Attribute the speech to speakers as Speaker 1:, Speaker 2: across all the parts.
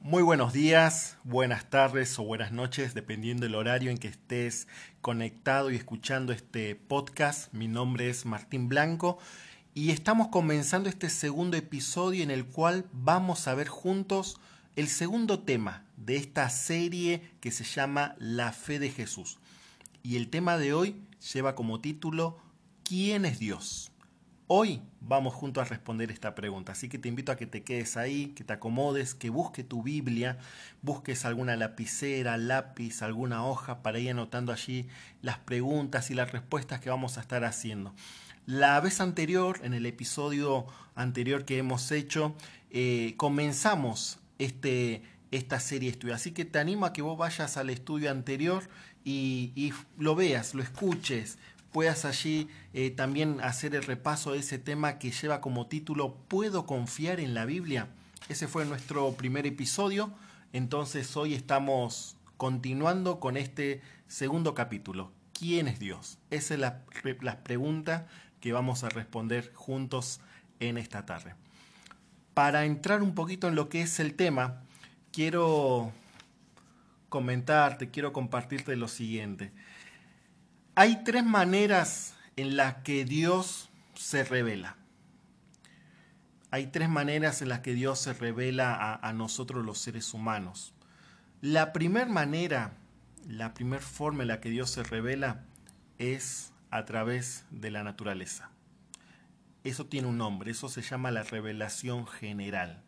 Speaker 1: Muy buenos días, buenas tardes o buenas noches, dependiendo del horario en que estés conectado y escuchando este podcast. Mi nombre es Martín Blanco y estamos comenzando este segundo episodio en el cual vamos a ver juntos el segundo tema de esta serie que se llama La fe de Jesús. Y el tema de hoy lleva como título ¿Quién es Dios? Hoy vamos juntos a responder esta pregunta, así que te invito a que te quedes ahí, que te acomodes, que busques tu Biblia, busques alguna lapicera, lápiz, alguna hoja para ir anotando allí las preguntas y las respuestas que vamos a estar haciendo. La vez anterior, en el episodio anterior que hemos hecho, eh, comenzamos este, esta serie de estudio, así que te animo a que vos vayas al estudio anterior y lo veas, lo escuches, puedas allí eh, también hacer el repaso de ese tema que lleva como título ¿Puedo confiar en la Biblia? Ese fue nuestro primer episodio, entonces hoy estamos continuando con este segundo capítulo. ¿Quién es Dios? Esa es la, la pregunta que vamos a responder juntos en esta tarde. Para entrar un poquito en lo que es el tema, quiero comentarte, quiero compartirte lo siguiente. Hay tres maneras en las que Dios se revela. Hay tres maneras en las que Dios se revela a, nosotros los seres humanos. La primera manera, la primera forma en la que Dios se revela es a través de la naturaleza. Eso tiene un nombre, eso se llama la revelación general.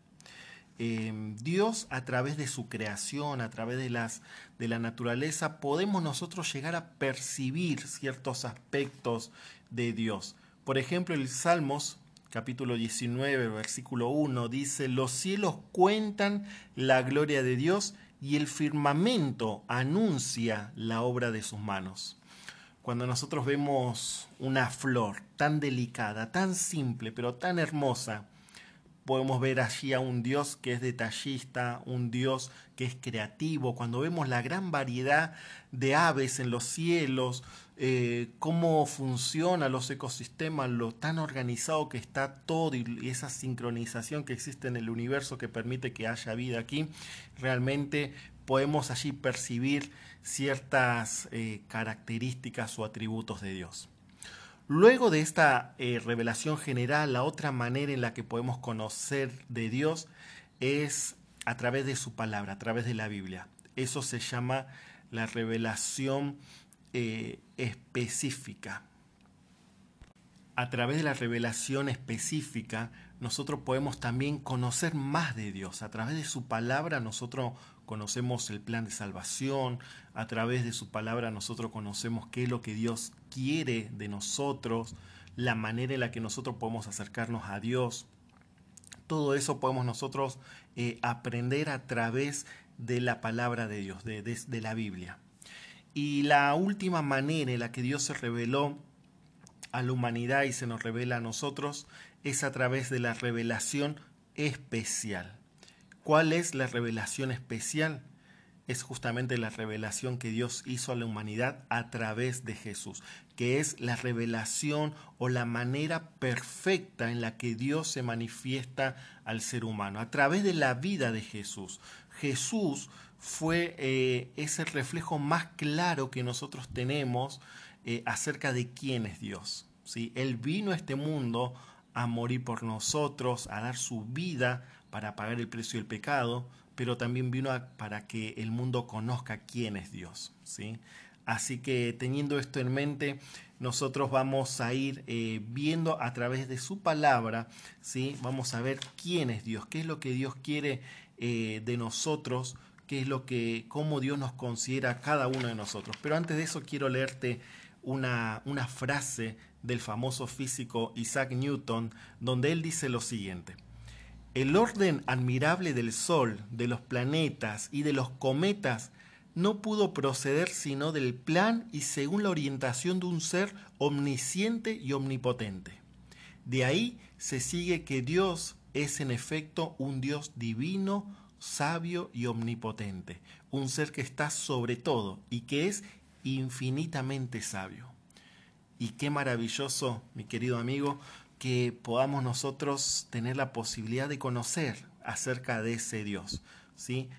Speaker 1: Eh, Dios a través de su creación, a través de, las, de la naturaleza, podemos nosotros llegar a percibir ciertos aspectos de Dios. Por ejemplo, el Salmos capítulo 19, versículo 1 dice, los cielos cuentan la gloria de Dios y el firmamento anuncia la obra de sus manos. Cuando nosotros vemos una flor tan delicada, tan simple, pero tan hermosa, podemos ver allí a un Dios que es detallista, un Dios que es creativo. Cuando vemos la gran variedad de aves en los cielos, eh, cómo funcionan los ecosistemas, lo tan organizado que está todo y esa sincronización que existe en el universo que permite que haya vida aquí, realmente podemos allí percibir ciertas eh, características o atributos de Dios. Luego de esta eh, revelación general, la otra manera en la que podemos conocer de Dios es a través de su palabra, a través de la Biblia. Eso se llama la revelación eh, específica. A través de la revelación específica, nosotros podemos también conocer más de Dios. A través de su palabra nosotros conocemos el plan de salvación, a través de su palabra nosotros conocemos qué es lo que Dios quiere de nosotros, la manera en la que nosotros podemos acercarnos a Dios. Todo eso podemos nosotros eh, aprender a través de la palabra de Dios, de, de, de la Biblia. Y la última manera en la que Dios se reveló a la humanidad y se nos revela a nosotros es a través de la revelación especial. ¿Cuál es la revelación especial? Es justamente la revelación que Dios hizo a la humanidad a través de Jesús, que es la revelación o la manera perfecta en la que Dios se manifiesta al ser humano, a través de la vida de Jesús. Jesús fue eh, ese reflejo más claro que nosotros tenemos eh, acerca de quién es Dios. ¿sí? Él vino a este mundo a morir por nosotros, a dar su vida para pagar el precio del pecado, pero también vino para que el mundo conozca quién es Dios. ¿sí? Así que teniendo esto en mente, nosotros vamos a ir eh, viendo a través de su palabra, ¿sí? vamos a ver quién es Dios, qué es lo que Dios quiere eh, de nosotros, qué es lo que, cómo Dios nos considera a cada uno de nosotros. Pero antes de eso quiero leerte una, una frase del famoso físico Isaac Newton, donde él dice lo siguiente. El orden admirable del Sol, de los planetas y de los cometas no pudo proceder sino del plan y según la orientación de un ser omnisciente y omnipotente. De ahí se sigue que Dios es en efecto un Dios divino, sabio y omnipotente, un ser que está sobre todo y que es infinitamente sabio. Y qué maravilloso, mi querido amigo, que podamos nosotros tener la posibilidad de conocer acerca de ese Dios. ¿sí?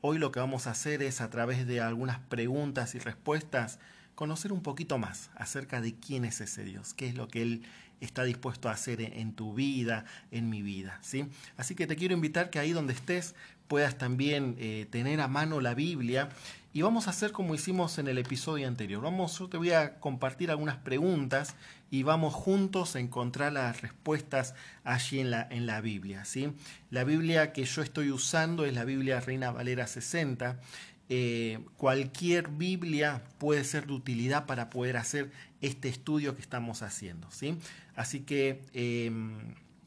Speaker 1: Hoy lo que vamos a hacer es a través de algunas preguntas y respuestas conocer un poquito más acerca de quién es ese Dios, qué es lo que Él está dispuesto a hacer en tu vida, en mi vida. ¿sí? Así que te quiero invitar que ahí donde estés puedas también eh, tener a mano la Biblia y vamos a hacer como hicimos en el episodio anterior. Vamos, yo te voy a compartir algunas preguntas y vamos juntos a encontrar las respuestas allí en la, en la Biblia. ¿sí? La Biblia que yo estoy usando es la Biblia Reina Valera 60 eh, cualquier Biblia puede ser de utilidad para poder hacer este estudio que estamos haciendo. ¿sí? Así que em,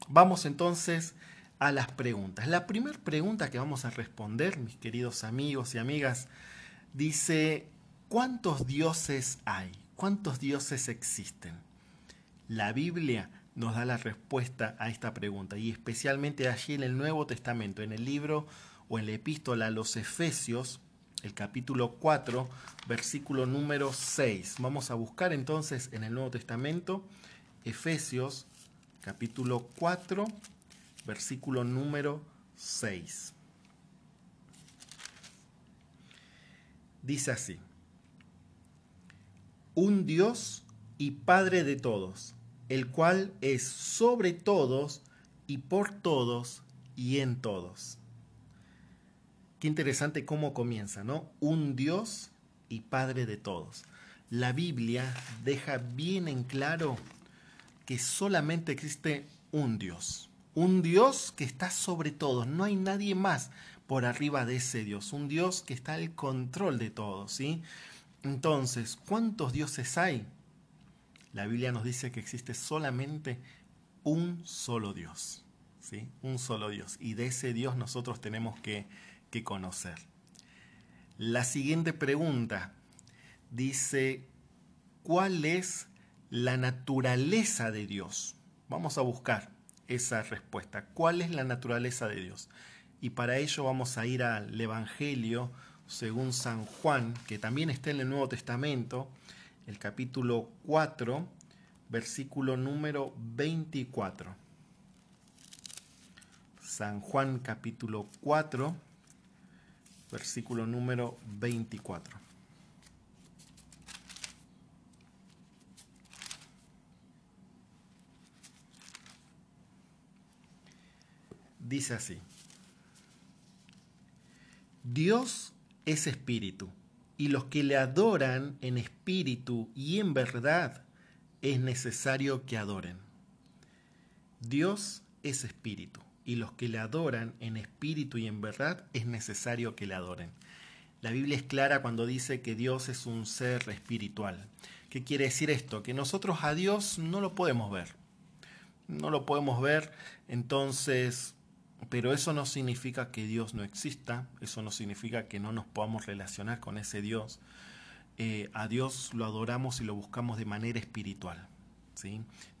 Speaker 1: vamos entonces a las preguntas. La primera pregunta que vamos a responder, mis queridos amigos y amigas, dice, ¿cuántos dioses hay? ¿Cuántos dioses existen? La Biblia nos da la respuesta a esta pregunta y especialmente allí en el Nuevo Testamento, en el libro o en la epístola a los Efesios, el capítulo 4, versículo número 6. Vamos a buscar entonces en el Nuevo Testamento Efesios capítulo 4, versículo número 6. Dice así, un Dios y Padre de todos, el cual es sobre todos y por todos y en todos Qué interesante cómo comienza, ¿no? Un Dios y Padre de todos. La Biblia deja bien en claro que solamente existe un Dios. Un Dios que está sobre todos. No hay nadie más por arriba de ese Dios. Un Dios que está al control de todo, ¿sí? Entonces, ¿cuántos dioses hay? La Biblia nos dice que existe solamente un solo Dios, ¿sí? Un solo Dios. Y de ese Dios nosotros tenemos que que conocer. La siguiente pregunta dice, ¿cuál es la naturaleza de Dios? Vamos a buscar esa respuesta. ¿Cuál es la naturaleza de Dios? Y para ello vamos a ir al Evangelio según San Juan, que también está en el Nuevo Testamento, el capítulo 4, versículo número 24. San Juan capítulo 4, versículo número 24. Dice así, Dios es espíritu, y los que le adoran en espíritu y en verdad es necesario que adoren. Dios es espíritu y los que le adoran en espíritu y en verdad es necesario que le adoren. La Biblia es clara cuando dice que Dios es un ser espiritual. ¿Qué quiere decir esto? Que nosotros a Dios no lo podemos ver. No lo podemos ver, entonces, pero eso no significa que Dios no exista, eso no significa que no nos podamos relacionar con ese Dios. Eh, a Dios lo adoramos y lo buscamos de manera espiritual.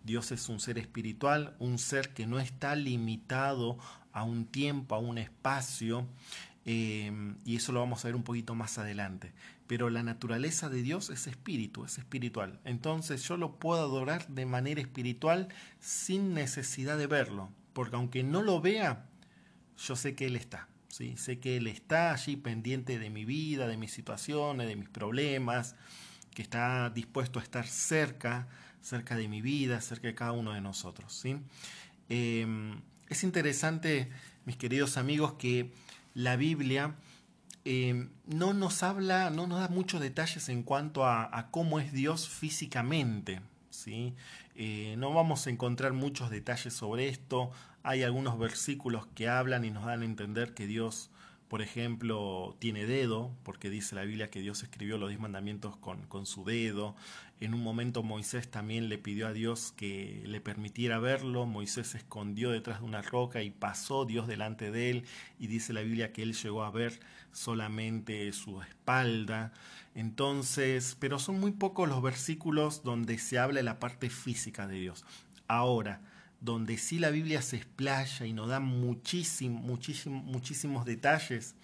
Speaker 1: Dios es un ser espiritual, un ser que no está limitado a un tiempo, a un espacio, eh, y eso lo vamos a ver un poquito más adelante. Pero la naturaleza de Dios es espíritu, es espiritual. Entonces yo lo puedo adorar de manera espiritual sin necesidad de verlo, porque aunque no lo vea, yo sé que Él está. ¿sí? Sé que Él está allí pendiente de mi vida, de mis situaciones, de mis problemas, que está dispuesto a estar cerca cerca de mi vida, cerca de cada uno de nosotros. ¿sí? Em, es interesante, mis queridos amigos, que la Biblia em, no nos habla, no nos da muchos detalles en cuanto a, cómo es Dios físicamente. ¿sí? Eh, no vamos a encontrar muchos detalles sobre esto. Hay algunos versículos que hablan y nos dan a entender que Dios por ejemplo, tiene dedo, porque dice la Biblia que Dios escribió los diez mandamientos con, con, su dedo. En un momento Moisés también le pidió a Dios que le permitiera verlo. Moisés se escondió detrás de una roca y pasó Dios delante de él. Y dice la Biblia que él llegó a ver solamente su espalda. Entonces, pero son muy pocos los versículos donde se habla de la parte física de Dios. Ahora, donde sí la Biblia se explaya y nos da muchísimo, muchísimo, muchísimos detalles,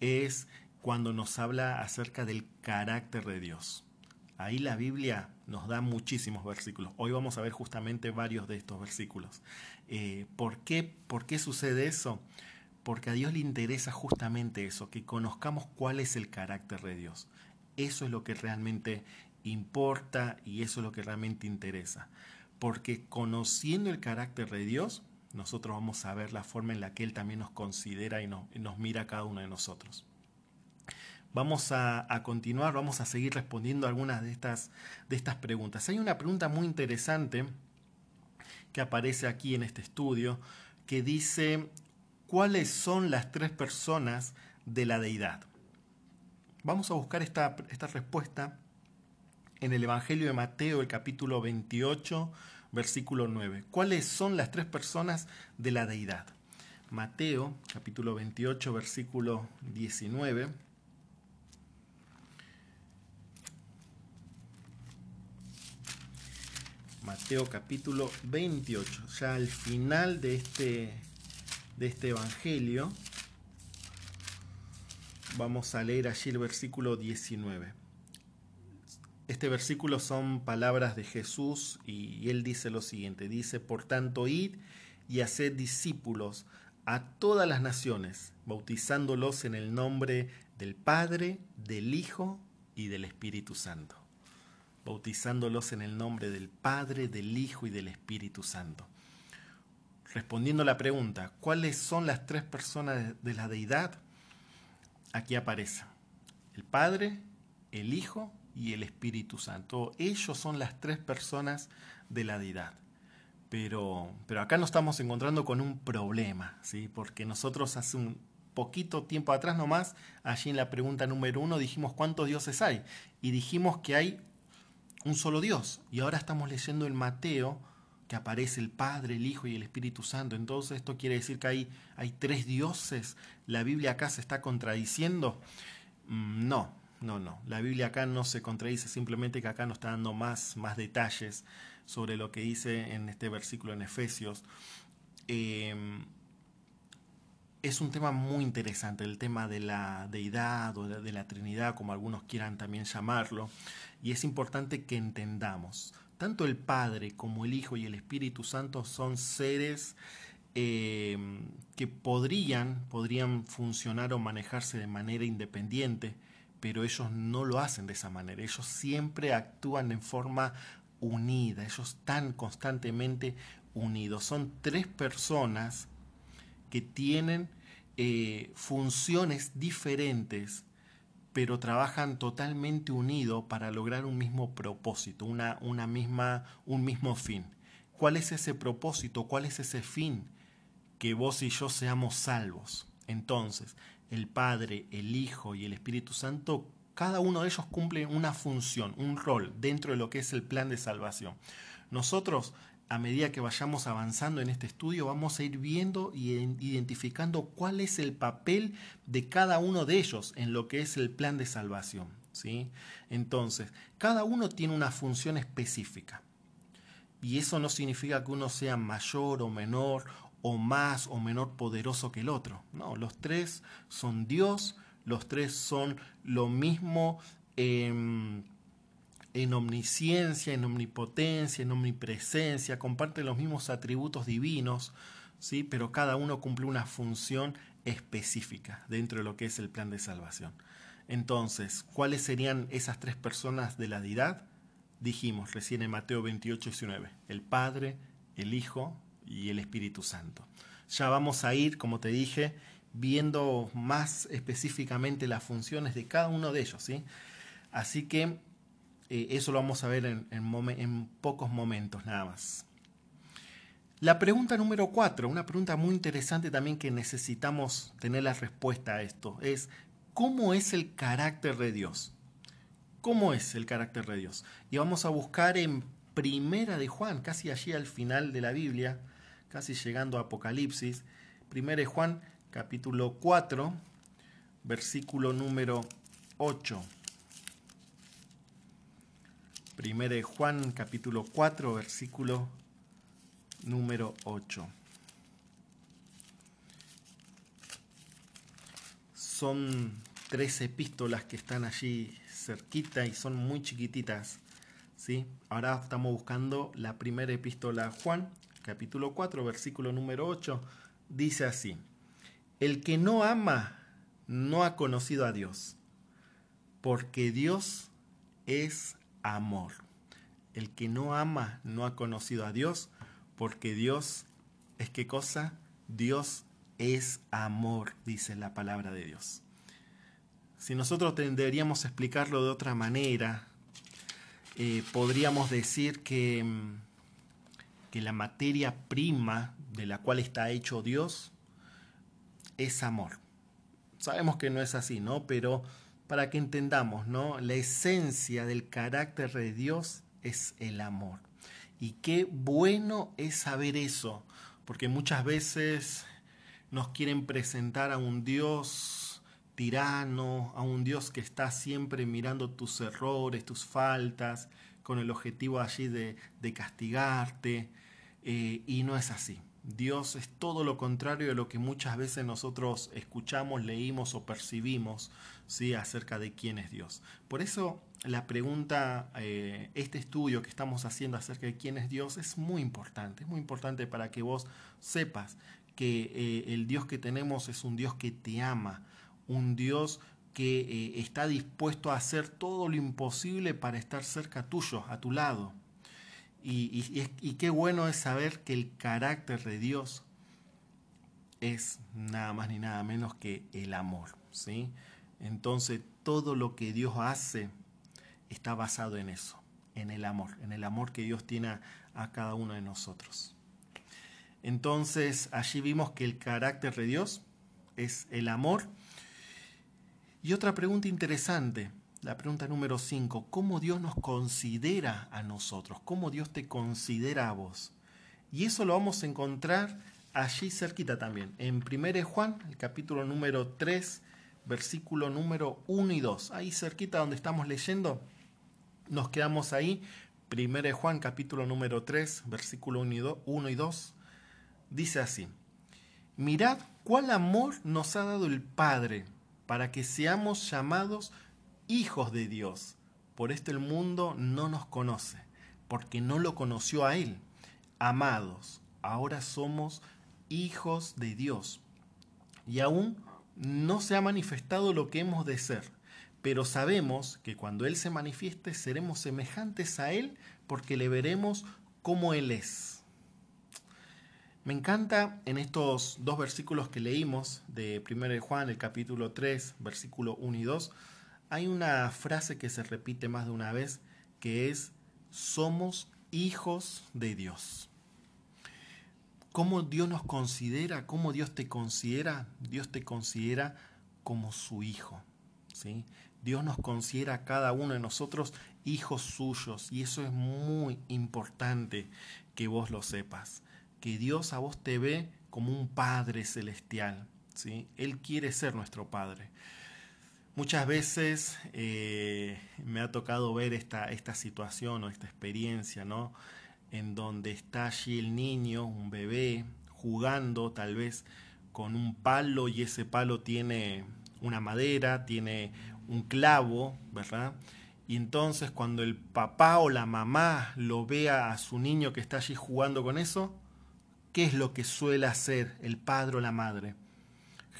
Speaker 1: es cuando nos habla acerca del carácter de Dios. Ahí la Biblia nos da muchísimos versículos. Hoy vamos a ver justamente varios de estos versículos. Eh, ¿por, qué, ¿Por qué sucede eso? porque a Dios le interesa justamente eso, que conozcamos cuál es el carácter de Dios. Eso es lo que realmente importa y eso es lo que realmente interesa. Porque conociendo el carácter de Dios, nosotros vamos a ver la forma en la que Él también nos considera y nos, mira a cada uno de nosotros. Vamos a, continuar, vamos a seguir respondiendo algunas de estas, de estas preguntas. Hay una pregunta muy interesante que aparece aquí en este estudio que dice, ¿cuáles son las tres personas de la deidad? Vamos a buscar esta, esta respuesta en el Evangelio de Mateo, el capítulo 28, versículo 9. ¿Cuáles son las tres personas de la deidad? Mateo, capítulo 28, versículo 19. Mateo capítulo 28, ya al final de este, de este Evangelio, vamos a leer allí el versículo 19. Este versículo son palabras de Jesús y él dice lo siguiente, dice, por tanto, id y haced discípulos a todas las naciones, bautizándolos en el nombre del Padre, del Hijo y del Espíritu Santo. Bautizándolos en el nombre del Padre, del Hijo y del Espíritu Santo. Respondiendo a la pregunta, ¿cuáles son las tres personas de la deidad? Aquí aparece el Padre, el Hijo y el Espíritu Santo. Ellos son las tres personas de la deidad. Pero, pero acá nos estamos encontrando con un problema, ¿sí? porque nosotros hace un poquito tiempo atrás nomás, allí en la pregunta número uno, dijimos cuántos dioses hay. Y dijimos que hay un solo Dios. Y ahora estamos leyendo en Mateo que aparece el Padre, el Hijo y el Espíritu Santo. Entonces esto quiere decir que hay, hay tres dioses. ¿La Biblia acá se está contradiciendo? Mm, no, no, no. La Biblia acá no se contradice, simplemente que acá nos está dando más, más detalles sobre lo que dice en este versículo en Efesios. Em, es un tema muy interesante, el tema de la deidad o de la Trinidad, como algunos quieran también llamarlo, y es importante que entendamos, tanto el Padre como el Hijo y el Espíritu Santo son seres em, que podrían, podrían funcionar o manejarse de manera independiente, pero ellos no lo hacen de esa manera, ellos siempre actúan en forma unida, ellos están constantemente unidos. Son tres personas que tienen eh, funciones diferentes, pero trabajan totalmente unidos para lograr un mismo propósito, una, una misma, un mismo fin. ¿Cuál es ese propósito? ¿Cuál es ese fin? Que vos y yo seamos salvos. Entonces, el Padre, el Hijo y el Espíritu Santo, cada uno de ellos cumple una función, un rol dentro de lo que es el plan de salvación. Nosotros, a medida que vayamos avanzando en este estudio, vamos a ir viendo y identificando cuál es el papel de cada uno de ellos en lo que es el plan de salvación. ¿sí? Entonces, cada uno tiene una función específica. Y eso no significa que uno sea mayor o menor o más o menor poderoso que el otro. No, los tres son Dios, los tres son lo mismo en, omnisciencia, en omnipotencia, en omnipresencia, comparten los mismos atributos divinos, ¿sí? pero cada uno cumple una función específica dentro de lo que es el plan de salvación. Entonces, ¿cuáles serían esas tres personas de la deidad? Dijimos recién en Mateo 28, 19, el Padre, el Hijo y el Espíritu Santo. Ya vamos a ir, como te dije, viendo más específicamente las funciones de cada uno de ellos. ¿sí? Así que eh, eso lo vamos a ver en, en pocos momentos nada más. La pregunta número cuatro, una pregunta muy interesante también que necesitamos tener la respuesta a esto, es ¿cómo es el carácter de Dios? ¿Cómo es el carácter de Dios? Y vamos a buscar en Primera de Juan, casi allí al final de la Biblia, casi llegando a Apocalipsis. Primera de Juan, capítulo 4, versículo número 8. Primera de Juan, capítulo 4, versículo número 8. Son tres epístolas que están allí cerquita y son muy chiquititas. ¿sí? Ahora estamos buscando la primera epístola a Juan, capítulo 4, versículo número 8, dice así, El que no ama no ha conocido a Dios, porque Dios es amor. El que no ama no ha conocido a Dios, porque Dios es qué cosa? Dios es amor, dice la palabra de Dios. Si nosotros deberíamos explicarlo de otra manera, eh, podríamos decir que, mm, que la materia prima de la cual está hecho Dios es amor. Sabemos que no es así, ¿no? Pero para que entendamos, ¿no? La esencia del carácter de Dios es el amor. Y qué bueno es saber eso, porque muchas veces nos quieren presentar a un Dios tirano, a un Dios que está siempre mirando tus errores, tus faltas, con el objetivo allí de, castigarte, eh, y no es así. Dios es todo lo contrario de lo que muchas veces nosotros escuchamos, leímos o percibimos ¿sí? acerca de quién es Dios. Por eso la pregunta, eh, este estudio que estamos haciendo acerca de quién es Dios es muy importante, es muy importante para que vos sepas que eh, el Dios que tenemos es un Dios que te ama, un Dios que está dispuesto a hacer todo lo imposible para estar cerca tuyo, a tu lado. Y, qué bueno es saber que el carácter de Dios es nada más ni nada menos que el amor. ¿sí? Entonces todo lo que Dios hace está basado en eso, en el amor, en el amor que Dios tiene a cada uno de nosotros. Entonces allí vimos que el carácter de Dios es el amor. Y otra pregunta interesante, la pregunta número 5, ¿cómo Dios nos considera a nosotros? ¿Cómo Dios te considera a vos? Y eso lo vamos a encontrar allí cerquita también, en 1 Juan, el capítulo número 3, versículo número 1 y 2. Ahí cerquita donde estamos leyendo, nos quedamos ahí. 1 Juan capítulo número 3, versículo 1 y 2 dice así, mirad cuál amor nos ha dado el Padre para que seamos llamados hijos de Dios. Por esto el mundo no nos conoce, porque no lo conoció a Él. Amados, ahora somos hijos de Dios. Y aún no se ha manifestado lo que hemos de ser, pero sabemos que cuando Él se manifieste seremos semejantes a Él porque le veremos como Él es. Me encanta en estos dos versículos que leímos de 1 de Juan, el capítulo 3, versículo 1 y 2, hay una frase que se repite más de una vez que es, somos hijos de Dios. ¿Cómo Dios nos considera? ¿Cómo Dios te considera? Dios te considera como su hijo. ¿sí? Dios nos considera a cada uno de nosotros hijos suyos y eso es muy importante que vos lo sepas que Dios a vos te ve como un Padre celestial. Él quiere ser nuestro Padre. Muchas veces eh, me ha tocado ver esta, esta situación o esta experiencia, ¿no? En donde está allí el niño, un bebé, jugando tal vez con un palo y ese palo tiene una madera, tiene un clavo, ¿verdad? Y entonces cuando el papá o la mamá lo vea a su niño que está allí jugando con eso, ¿qué es lo que suele hacer el padre o la madre?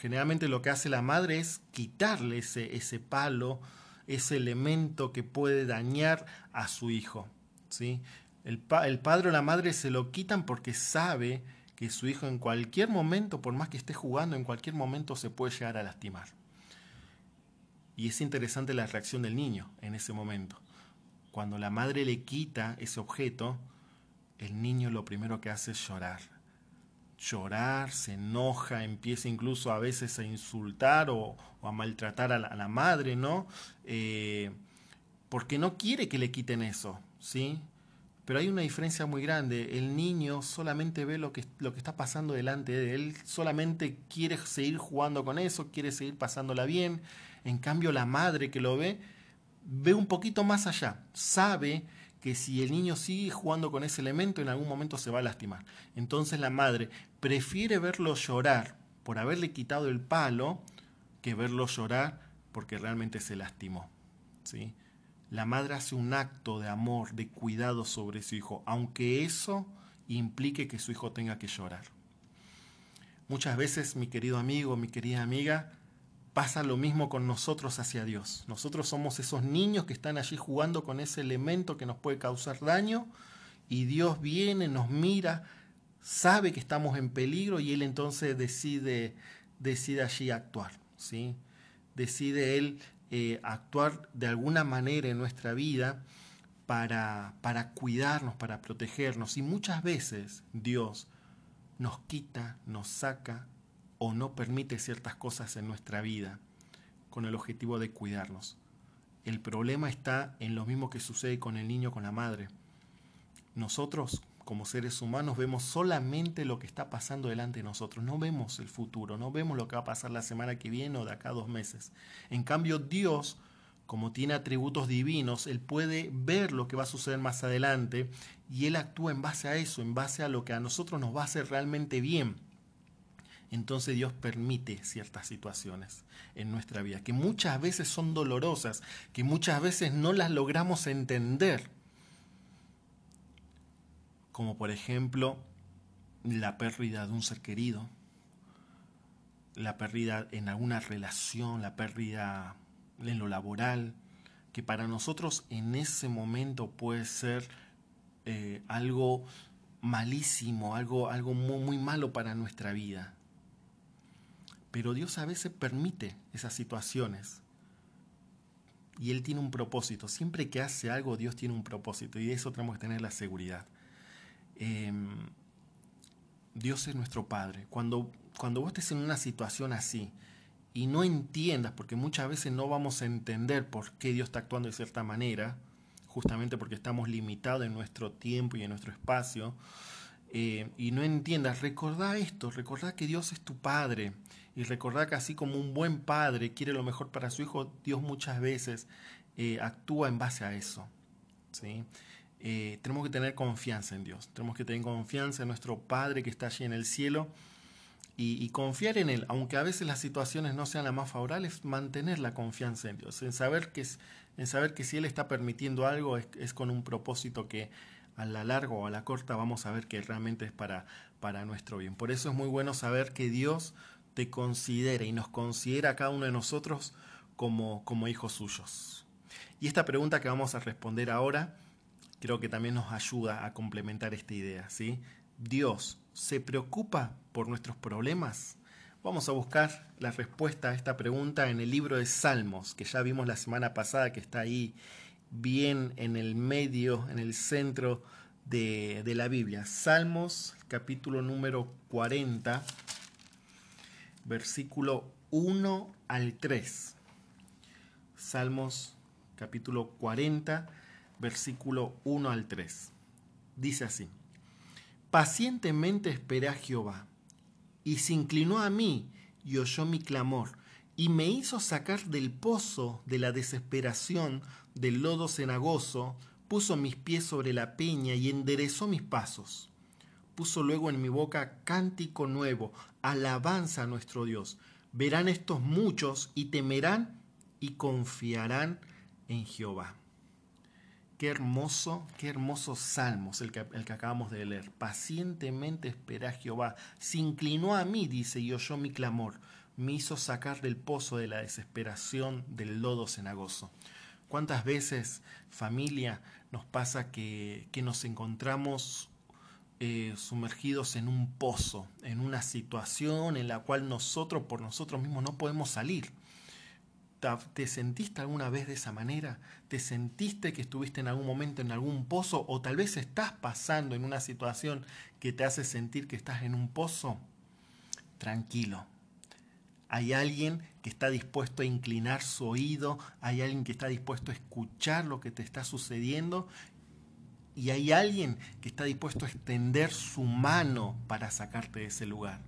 Speaker 1: Generalmente lo que hace la madre es quitarle ese, ese palo, ese elemento que puede dañar a su hijo. ¿sí? El, el padre o la madre se lo quitan porque sabe que su hijo en cualquier momento, por más que esté jugando, en cualquier momento se puede llegar a lastimar. Y es interesante la reacción del niño en ese momento. Cuando la madre le quita ese objeto, el niño lo primero que hace es llorar llorar, se enoja, empieza incluso a veces a insultar o, a maltratar a la, madre, ¿no? Eh, porque no quiere que le quiten eso, ¿sí? Pero hay una diferencia muy grande. El niño solamente ve lo que, lo que está pasando delante de él, solamente quiere seguir jugando con eso, quiere seguir pasándola bien. En cambio, la madre que lo ve, ve un poquito más allá, sabe que si el niño sigue jugando con ese elemento, en algún momento se va a lastimar. Entonces la madre prefiere verlo llorar por haberle quitado el palo que verlo llorar porque realmente se lastimó. ¿sí? La madre hace un acto de amor, de cuidado sobre su hijo, aunque eso implique que su hijo tenga que llorar. Muchas veces, mi querido amigo, mi querida amiga, pasa lo mismo con nosotros hacia Dios. Nosotros somos esos niños que están allí jugando con ese elemento que nos puede causar daño y Dios viene, nos mira, sabe que estamos en peligro y Él entonces decide, decide allí actuar. ¿sí? Decide Él eh, actuar de alguna manera en nuestra vida para, para cuidarnos, para protegernos. Y muchas veces Dios nos quita, nos saca o no permite ciertas cosas en nuestra vida con el objetivo de cuidarnos. El problema está en lo mismo que sucede con el niño con la madre. Nosotros, como seres humanos, vemos solamente lo que está pasando delante de nosotros. No vemos el futuro, no vemos lo que va a pasar la semana que viene o de acá a dos meses. En cambio, Dios, como tiene atributos divinos, Él puede ver lo que va a suceder más adelante y Él actúa en base a eso, en base a lo que a nosotros nos va a hacer realmente bien. Entonces Dios permite ciertas situaciones en nuestra vida, que muchas veces son dolorosas, que muchas veces no las logramos entender. Como por ejemplo la pérdida de un ser querido, la pérdida en alguna relación, la pérdida en lo laboral, que para nosotros en ese momento puede ser eh, algo malísimo, algo, algo muy, muy malo para nuestra vida. Pero Dios a veces permite esas situaciones. Y Él tiene un propósito. Siempre que hace algo, Dios tiene un propósito. Y de eso tenemos que tener la seguridad. Em, Dios es nuestro Padre. Cuando, cuando vos estés en una situación así y no entiendas, porque muchas veces no vamos a entender por qué Dios está actuando de cierta manera, justamente porque estamos limitados en nuestro tiempo y en nuestro espacio, eh, y no entiendas, recordá esto, recordá que Dios es tu Padre, y recordá que así como un buen padre quiere lo mejor para su hijo, Dios muchas veces eh, actúa en base a eso. ¿sí? Eh, tenemos que tener confianza en Dios, tenemos que tener confianza en nuestro Padre que está allí en el cielo y, confiar en Él, aunque a veces las situaciones no sean las más favorables, mantener la confianza en Dios, en saber que, en saber que si Él está permitiendo algo es, con un propósito que a la larga o a la corta vamos a ver que realmente es para, para nuestro bien. Por eso es muy bueno saber que Dios te considera y nos considera a cada uno de nosotros como, como hijos suyos. Y esta pregunta que vamos a responder ahora creo que también nos ayuda a complementar esta idea. ¿sí? Dios se preocupa por nuestros problemas? Vamos a buscar la respuesta a esta pregunta en el libro de Salmos, que ya vimos la semana pasada, que está ahí bien en el medio, en el centro de, de la Biblia. Salmos, capítulo número 40, versículo 1 al 3. Salmos, capítulo 40, versículo 1 al 3. Dice así. Pacientemente esperé a Jehová, y se inclinó a mí y oyó mi clamor, y me hizo sacar del pozo de la desesperación, del lodo cenagoso, puso mis pies sobre la peña y enderezó mis pasos. Puso luego en mi boca cántico nuevo, alabanza a nuestro Dios. Verán estos muchos y temerán y confiarán en Jehová. Qué hermoso, qué hermosos salmos el que, el que acabamos de leer. Pacientemente esperé a Jehová. Se inclinó a mí, dice, y oyó mi clamor. Me hizo sacar del pozo de la desesperación del lodo cenagoso. ¿Cuántas veces, familia, nos pasa que, que nos encontramos eh, sumergidos en un pozo, en una situación en la cual nosotros por nosotros mismos no podemos salir? ¿Te sentiste alguna vez de esa manera? ¿Te sentiste que estuviste en algún momento en algún pozo o tal vez estás pasando en una situación que te hace sentir que estás en un pozo? Tranquilo. Hay alguien que está dispuesto a inclinar su oído, hay alguien que está dispuesto a escuchar lo que te está sucediendo y hay alguien que está dispuesto a extender su mano para sacarte de ese lugar.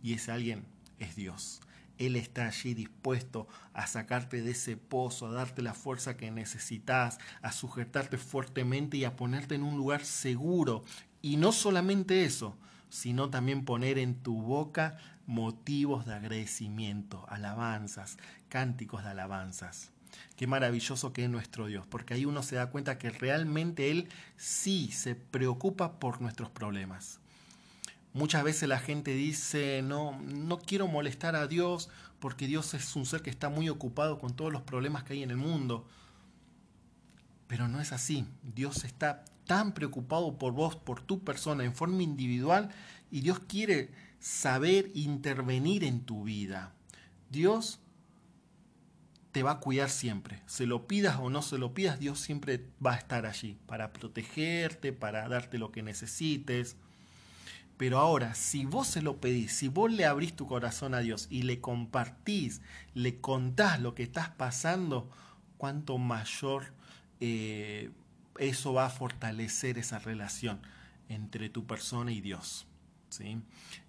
Speaker 1: Y ese alguien es Dios. Él está allí dispuesto a sacarte de ese pozo, a darte la fuerza que necesitas, a sujetarte fuertemente y a ponerte en un lugar seguro. Y no solamente eso, sino también poner en tu boca motivos de agradecimiento, alabanzas, cánticos de alabanzas. Qué maravilloso que es nuestro Dios, porque ahí uno se da cuenta que realmente Él sí se preocupa por nuestros problemas. Muchas veces la gente dice, no, no quiero molestar a Dios porque Dios es un ser que está muy ocupado con todos los problemas que hay en el mundo. Pero no es así. Dios está tan preocupado por vos, por tu persona, en forma individual, y Dios quiere saber intervenir en tu vida. Dios te va a cuidar siempre. Se lo pidas o no se lo pidas, Dios siempre va a estar allí para protegerte, para darte lo que necesites. Pero ahora, si vos se lo pedís, si vos le abrís tu corazón a Dios y le compartís, le contás lo que estás pasando, cuánto mayor eh, eso va a fortalecer esa relación entre tu persona y Dios. ¿sí?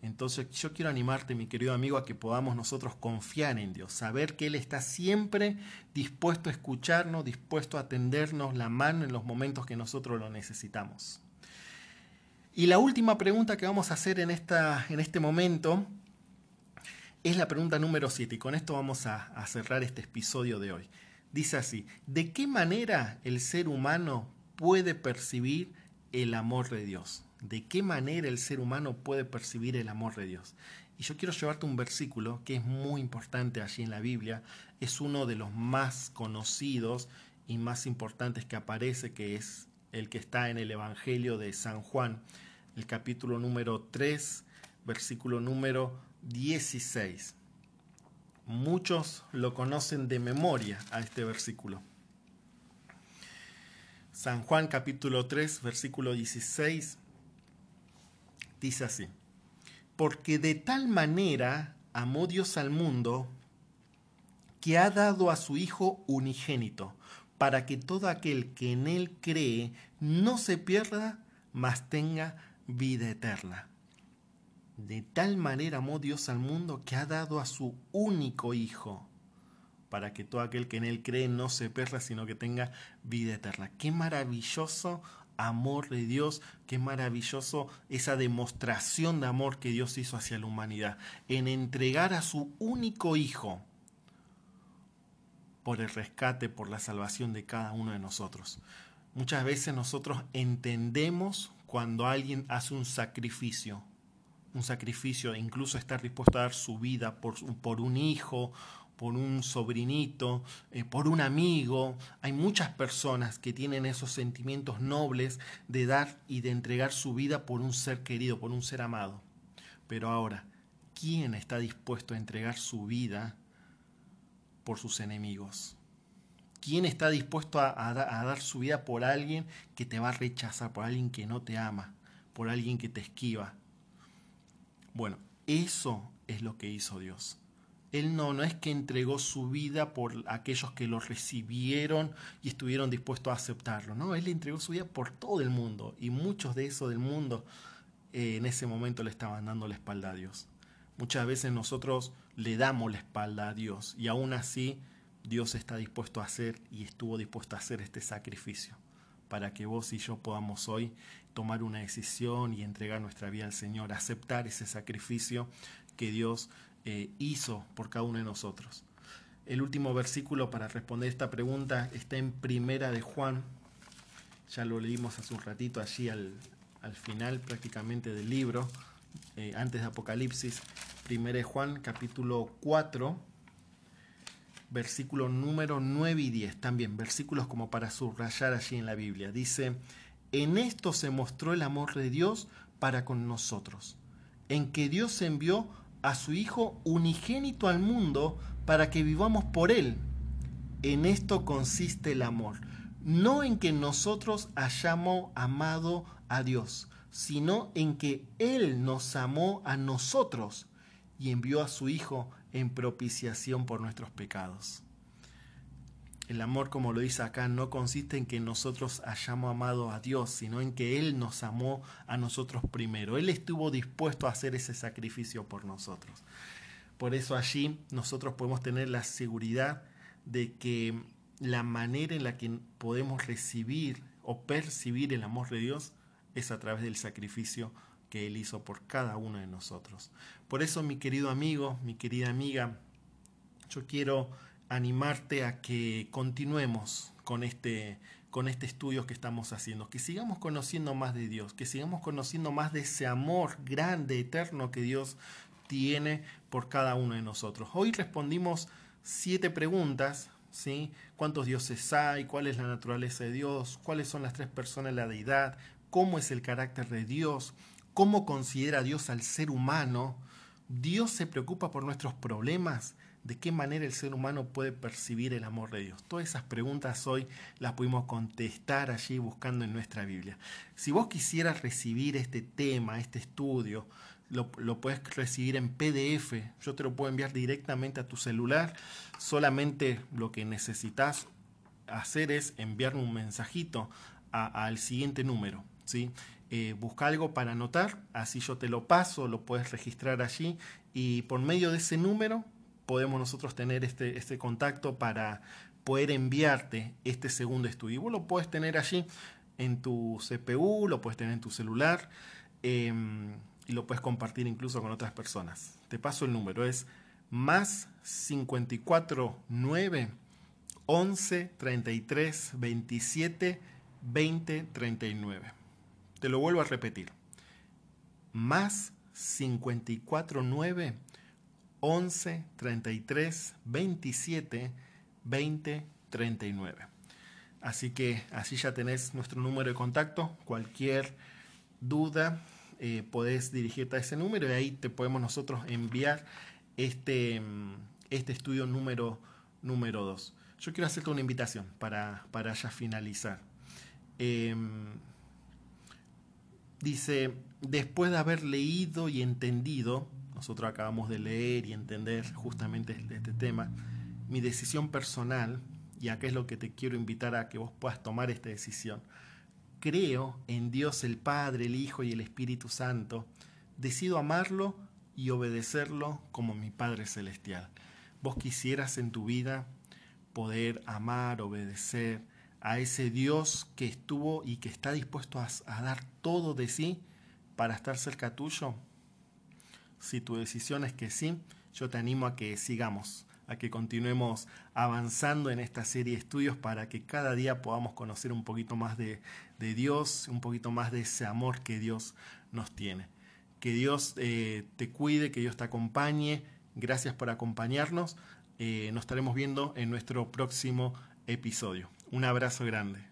Speaker 1: Entonces yo quiero animarte, mi querido amigo, a que podamos nosotros confiar en Dios, saber que Él está siempre dispuesto a escucharnos, dispuesto a tendernos la mano en los momentos que nosotros lo necesitamos. Y la última pregunta que vamos a hacer en, esta, en este momento es la pregunta número 7 y con esto vamos a, a cerrar este episodio de hoy. Dice así, ¿de qué manera el ser humano puede percibir el amor de Dios? ¿De qué manera el ser humano puede percibir el amor de Dios? Y yo quiero llevarte un versículo que es muy importante allí en la Biblia, es uno de los más conocidos y más importantes que aparece, que es el que está en el Evangelio de San Juan, el capítulo número 3, versículo número 16. Muchos lo conocen de memoria a este versículo. San Juan capítulo 3, versículo 16, dice así, porque de tal manera amó Dios al mundo que ha dado a su Hijo unigénito, para que todo aquel que en él cree no se pierda, mas tenga vida eterna. De tal manera amó Dios al mundo que ha dado a su único Hijo, para que todo aquel que en él cree no se pierda, sino que tenga vida eterna. Qué maravilloso amor de Dios, qué maravilloso esa demostración de amor que Dios hizo hacia la humanidad, en entregar a su único Hijo por el rescate, por la salvación de cada uno de nosotros. Muchas veces nosotros entendemos cuando alguien hace un sacrificio, un sacrificio, incluso estar dispuesto a dar su vida por, por un hijo, por un sobrinito, eh, por un amigo. Hay muchas personas que tienen esos sentimientos nobles de dar y de entregar su vida por un ser querido, por un ser amado. Pero ahora, ¿quién está dispuesto a entregar su vida por sus enemigos? ¿Quién está dispuesto a, dar su vida por alguien que te va a rechazar, por alguien que no te ama, por alguien que te esquiva? Bueno, eso es lo que hizo Dios. Él no, no es que entregó su vida por aquellos que lo recibieron y estuvieron dispuestos a aceptarlo. No, Él entregó su vida por todo el mundo. Y muchos de esos del mundo eh, en ese momento le estaban dando la espalda a Dios. Muchas veces nosotros le damos la espalda a Dios y aún así Dios está dispuesto a hacer y estuvo dispuesto a hacer este sacrificio para que vos y yo podamos hoy tomar una decisión y entregar nuestra vida al Señor, aceptar ese sacrificio que Dios eh, hizo por cada uno de nosotros. El último versículo para responder esta pregunta está en Primera de Juan, ya lo leímos hace un ratito allí al, final prácticamente del libro, eh, antes de Apocalipsis, Primera de Juan capítulo 4, versículo número 9 y 10, también versículos como para subrayar allí en la Biblia. Dice, en esto se mostró el amor de Dios para con nosotros, en que Dios envió a su Hijo unigénito al mundo para que vivamos por Él. En esto consiste el amor, no en que nosotros hayamos amado a Dios, sino en que Él nos amó a nosotros y envió a su Hijo en propiciación por nuestros pecados. El amor, como lo dice acá, no consiste en que nosotros hayamos amado a Dios, sino en que Él nos amó a nosotros primero. Él estuvo dispuesto a hacer ese sacrificio por nosotros. Por eso allí nosotros podemos tener la seguridad de que la manera en la que podemos recibir o percibir el amor de Dios es a través del sacrificio que Él hizo por cada uno de nosotros. Por eso, mi querido amigo, mi querida amiga, yo quiero animarte a que continuemos con este, con este estudio que estamos haciendo, que sigamos conociendo más de Dios, que sigamos conociendo más de ese amor grande, eterno que Dios tiene por cada uno de nosotros. Hoy respondimos siete preguntas, ¿sí? ¿Cuántos dioses hay? ¿Cuál es la naturaleza de Dios? ¿Cuáles son las tres personas de la deidad? ¿Cómo es el carácter de Dios? ¿Cómo considera Dios al ser humano? ¿Dios se preocupa por nuestros problemas? ¿De qué manera el ser humano puede percibir el amor de Dios? Todas esas preguntas hoy las pudimos contestar allí buscando en nuestra Biblia. Si vos quisieras recibir este tema, este estudio, lo, puedes recibir en PDF. Yo te lo puedo enviar directamente a tu celular. Solamente lo que necesitas hacer es enviarme un mensajito al siguiente número. ¿sí? Eh, busca algo para anotar, así yo te lo paso, lo puedes registrar allí y por medio de ese número podemos nosotros tener este, este contacto para poder enviarte este segundo estudio. Vos lo puedes tener allí en tu CPU, lo puedes tener en tu celular. Em, y lo puedes compartir incluso con otras personas. Te paso el número, es más 54 9 11 33 27 20 39. Te lo vuelvo a repetir. Más 54 9 11 33 27 20 39. Así que así ya tenés nuestro número de contacto. Cualquier duda, eh, podés dirigirte a ese número y ahí te podemos nosotros enviar este, mm, este estudio número 2. Yo quiero hacerte una invitación para, para ya finalizar. Em, dice, después de haber leído y entendido, nosotros acabamos de leer y entender justamente este, este tema, mi decisión personal, y acá es lo que te quiero invitar a que vos puedas tomar esta decisión, creo en Dios el Padre, el Hijo y el Espíritu Santo, decido amarlo y obedecerlo como mi Padre Celestial. Vos quisieras en tu vida poder amar, obedecer a ese Dios que estuvo y que está dispuesto a, dar todo de sí para estar cerca tuyo. Si tu decisión es que sí, yo te animo a que sigamos a que continuemos avanzando en esta serie de estudios para que cada día podamos conocer un poquito más de, Dios, un poquito más de ese amor que Dios nos tiene. Que Dios eh, te cuide, que Dios te acompañe. Gracias por acompañarnos. Eh, nos estaremos viendo en nuestro próximo episodio. Un abrazo grande.